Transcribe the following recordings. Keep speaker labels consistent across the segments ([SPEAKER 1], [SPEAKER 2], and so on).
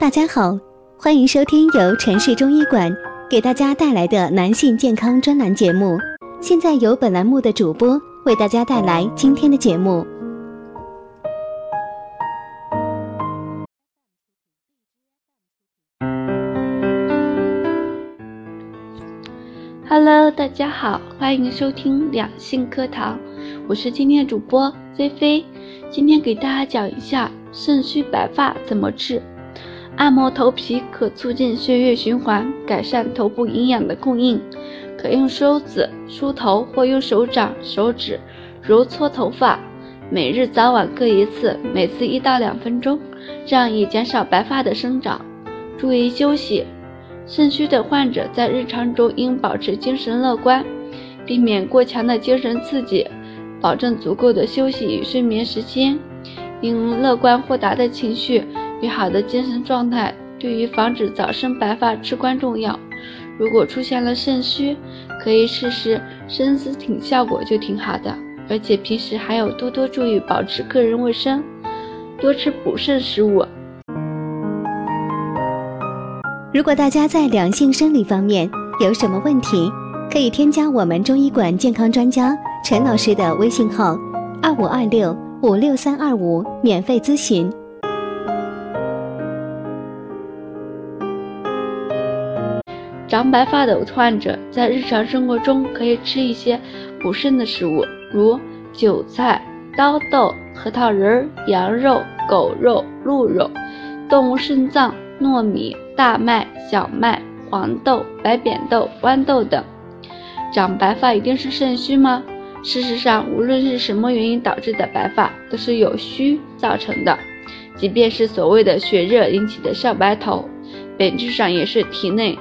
[SPEAKER 1] 大家好，欢迎收听由城市中医馆给大家带来的男性健康专栏节目。现在由本栏目的主播为大家带来今天的节目。
[SPEAKER 2] Hello，大家好，欢迎收听两性课堂，我是今天的主播菲菲。今天给大家讲一下肾虚白发怎么治。按摩头皮可促进血液循环，改善头部营养的供应。可用梳子梳头或用手掌、手指揉搓头发，每日早晚各一次，每次一到两分钟，这样以减少白发的生长。注意休息。肾虚的患者在日常中应保持精神乐观，避免过强的精神刺激，保证足够的休息与睡眠时间。应乐观豁达的情绪与好的精神状态，对于防止早生白发至关重要。如果出现了肾虚，可以试试参丝挺效果就挺好的。而且平时还要多多注意保持个人卫生，多吃补肾食物。
[SPEAKER 1] 如果大家在两性生理方面有什么问题，可以添加我们中医馆健康专家陈老师的微信号：二五二六五六三二五，免费咨询。
[SPEAKER 2] 长白发的患者在日常生活中可以吃一些补肾的食物，如韭菜、刀豆、核桃仁、羊肉、狗肉、鹿肉、动物肾脏。糯米、大麦、小麦、黄豆、白扁豆、豌豆等，长白发一定是肾虚吗？事实上，无论是什么原因导致的白发，都是由虚造成的。即便是所谓的血热引起的少白头，本质上也是体内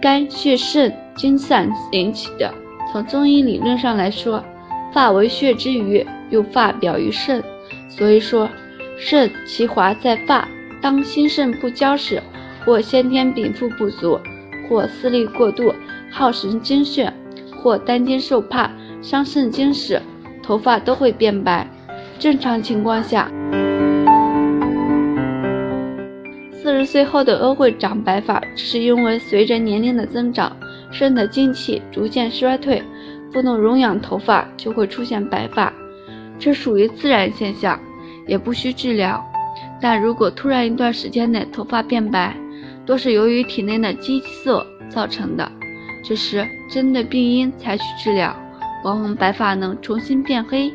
[SPEAKER 2] 肝血肾精散引起的。从中医理论上来说，发为血之余，又发表于肾，所以说肾其华在发。当心肾不交时，或先天禀赋不足，或思虑过度，耗神精血，或担惊受怕，伤肾精时，头发都会变白。正常情况下，四十岁后的都会长白发，这是因为随着年龄的增长，肾的精气逐渐衰退，不能容养头发，就会出现白发，这属于自然现象，也不需治疗。但如果突然一段时间内头发变白，多是由于体内的激素造成的。这时针对病因采取治疗，往往白发能重新变黑。